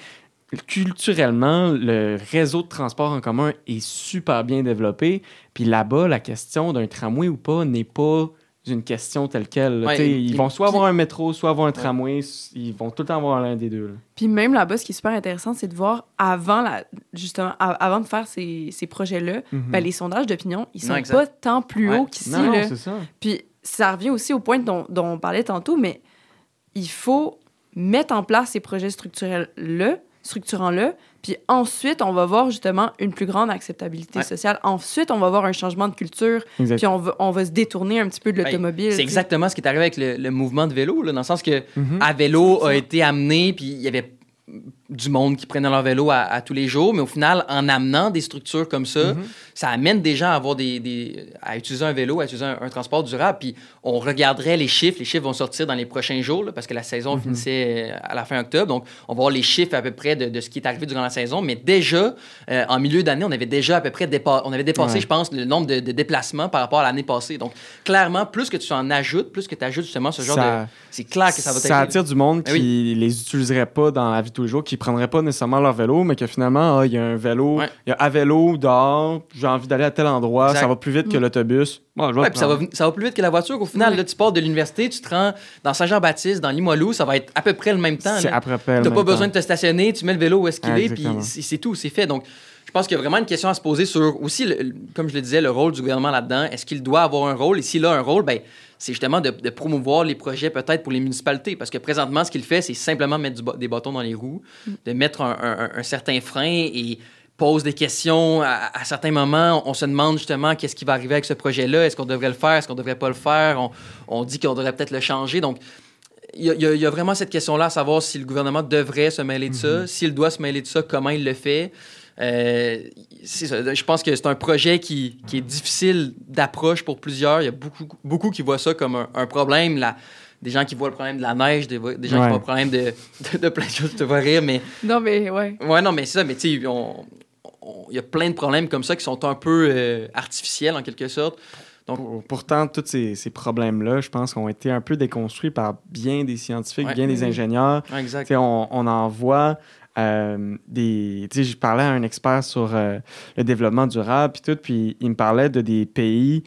culturellement, le réseau de transport en commun est super bien développé. Puis là-bas, la question d'un tramway ou pas n'est pas une question telle quelle. Ouais, et- ils et vont soit puis- avoir un métro, soit avoir un tramway. Ils vont tout le temps avoir l'un des deux. là. Puis même là-bas, ce qui est super intéressant, c'est de voir avant, la, justement, avant de faire ces, ces projets-là, Mhm. ben, les sondages d'opinion, ils sont Non, pas tant plus Ouais. hauts qu'ici. non, non, là. c'est ça. Puis ça revient aussi au point dont, dont on parlait tantôt, mais il faut mettre en place ces projets structurels-là, structurants-là, puis ensuite, on va voir justement une plus grande acceptabilité Ouais. sociale. Ensuite, on va voir un changement de culture, Exact. puis on va, on va se détourner un petit peu de Ben, l'automobile. C'est exactement ce qui est arrivé avec le, le mouvement de vélo, là, dans le sens que Mhm. à vélo a été amené, puis il y avait du monde qui prenait leur vélo à, à tous les jours, mais au final, en amenant des structures comme ça, Mhm. ça amène des gens à avoir des, des- à utiliser un vélo, à utiliser un, un transport durable. Puis on regarderait les chiffres. Les chiffres vont sortir dans les prochains jours, là, parce que la saison Mhm. finissait euh, à la fin octobre. Donc, on va voir les chiffres à peu près de, de ce qui est arrivé durant la saison. Mais déjà, euh, en milieu d'année, on avait déjà à peu près dépa- on avait dépassé, Ouais. je pense, le nombre de, de déplacements par rapport à l'année passée. Donc, clairement, plus que tu en ajoutes, plus que tu ajoutes justement ce genre Ça- de. C'est clair que ça va ça attire du monde Ben qui les utiliserait pas dans la vie de tous les jours, qui prendrait pas nécessairement leur vélo, mais que finalement, ah, il y a un vélo, il Ouais. y a à vélo dehors, j'ai envie d'aller à tel endroit, Exact. ça va plus vite que Mm. l'autobus. Bon, Ouais, ça va, ça va plus vite que la voiture. Au final, Ouais. là, tu pars de l'université, tu te rends dans Saint-Jean-Baptiste, dans Limoilou, ça va être à peu près le même temps. C'est à peu près le T'as même pas besoin temps. de te stationner, tu mets le vélo où est-ce qu'il est, puis c'est tout, c'est fait. Donc, pense qu'il y a vraiment une question à se poser sur aussi, le- comme je le disais, le rôle du gouvernement là-dedans. Est-ce qu'il doit avoir un rôle? Et s'il a un rôle, ben, c'est justement de, de promouvoir les projets peut-être pour les municipalités. Parce que présentement, ce qu'il fait, c'est simplement mettre du des bâtons dans les roues, de mettre un, un- un certain frein et pose des questions. À, à certains moments, on se demande justement qu'est-ce qui va arriver avec ce projet-là. Est-ce qu'on devrait le faire? Est-ce qu'on devrait pas le faire? On, on dit qu'on devrait peut-être le changer. Donc, il y, a- y y vraiment cette question-là à savoir si le gouvernement devrait se mêler de ça. S'il doit se mêler de ça, comment il le fait? Euh, ça. Je pense que c'est un projet qui, qui est difficile d'approche pour plusieurs. Il y a beaucoup, beaucoup qui voient ça comme un, un problème. La- des gens qui voient le problème de la neige, des, des gens Ouais. qui voient le problème de, de, de plein de choses. Je te vois rire, mais Non, mais ouais. Ouais, non, mais c'est ça, mais tu sais, il y a plein de problèmes comme ça qui sont un peu euh, artificiels en quelque sorte. Pour- Pourtant, tous ces, ces problèmes-là, je pense, ont été un peu déconstruits par bien des scientifiques, Ouais. bien des ingénieurs. Ouais, exact. Tu sais, on, on en voit euh, des. Je parlais à un expert sur euh, le développement durable, puis tout, puis il me parlait de des pays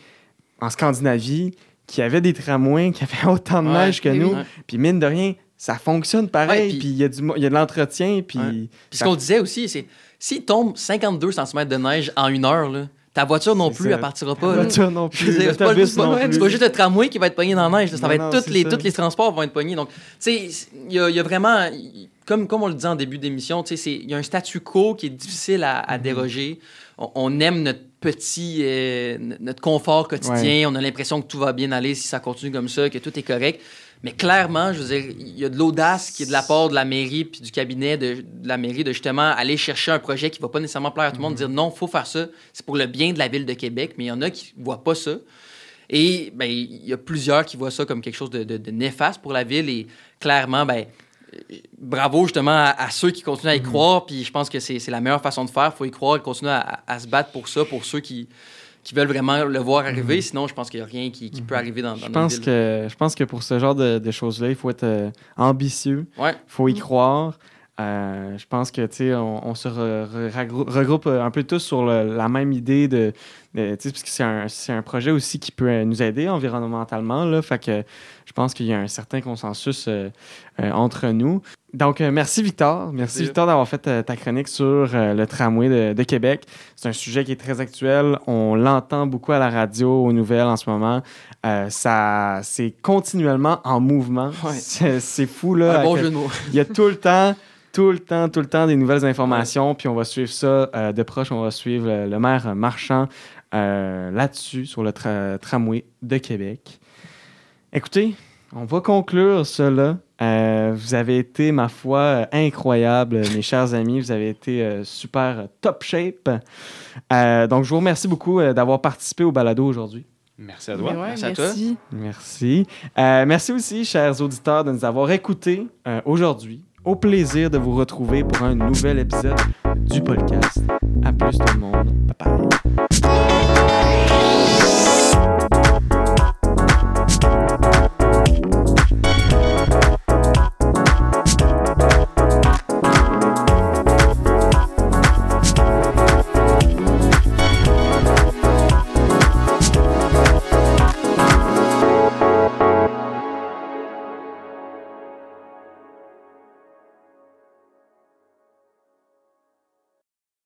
en Scandinavie qui avaient des tramways, qui avaient autant de Ouais, neige que nous. Puis mine de rien, ça fonctionne pareil, puis- il y, a du mo- il y a de l'entretien, puis. Puis ce qu'on disait aussi, c'est s'il tombe 52 cm de neige en une heure, là, ta voiture non plus, elle partira pas. là. voiture non plus, c'est pas, juste le tramway qui va être pogné dans la neige. Ça va être non, toutes c'est les, ça. tous les transports vont être pognés. Donc, tu sais, il y a, il y a vraiment, comme, comme on le disait en début d'émission, tu sais, il y a un statu quo qui est difficile à, à déroger. On, on aime notre petit, euh, notre confort quotidien. On a l'impression que tout va bien aller si ça continue comme ça, que tout est correct. Mais clairement, je veux dire, il y a de l'audace qui est de la part de la mairie puis du cabinet de, de la mairie de justement aller chercher un projet qui va pas nécessairement plaire à tout le monde, dire non, faut faire ça, c'est pour le bien de la ville de Québec, mais il y en a qui voient pas ça. Et ben, il y a plusieurs qui voient ça comme quelque chose de, de- de néfaste pour la ville et clairement, ben, bravo justement à, à ceux qui continuent à y croire, puis je pense que c'est la meilleure façon de faire, il faut y croire et continuer à, à- à se battre pour ça, pour ceux qui, qui veulent vraiment le voir arriver, sinon je pense qu'il n'y a rien qui, qui peut arriver dans, dans Je pense, ville. que, je pense que pour ce genre de, de choses-là, il faut être euh, ambitieux, Ouais. il faut y croire. Euh, je pense que, tu sais, on, on se re- regroupe euh, un peu tous sur le- la même idée de, de tu sais, parce que c'est un, c'est un projet aussi qui peut euh, nous aider environnementalement, là, fait que je pense qu'il y a un certain consensus euh, euh, entre nous. Donc, merci Victor. Merci. Victor d'avoir fait ta chronique sur le tramway de, de Québec. C'est un sujet qui est très actuel. On l'entend beaucoup à la radio, aux nouvelles en ce moment. Ça, c'est continuellement en mouvement. Ouais. C'est, fou, là. Un bon jeu de mots. il y a tout le temps, tout le temps, tout le temps des nouvelles informations. Puis on va suivre ça euh, de proche. On va suivre euh, le maire Marchand euh, là-dessus, sur le tra- tramway de Québec. Écoutez, on va conclure cela. Euh, vous avez été, ma foi, incroyable, mes chers amis. Vous avez été euh, super top shape. Euh, donc, je vous remercie beaucoup euh, d'avoir participé au balado aujourd'hui. Merci à toi. Ouais, Merci à toi. merci. Merci. Euh, merci aussi, chers auditeurs, de nous avoir écoutés euh, aujourd'hui. Au plaisir de vous retrouver pour un nouvel épisode du podcast. À plus tout le monde. Bye bye.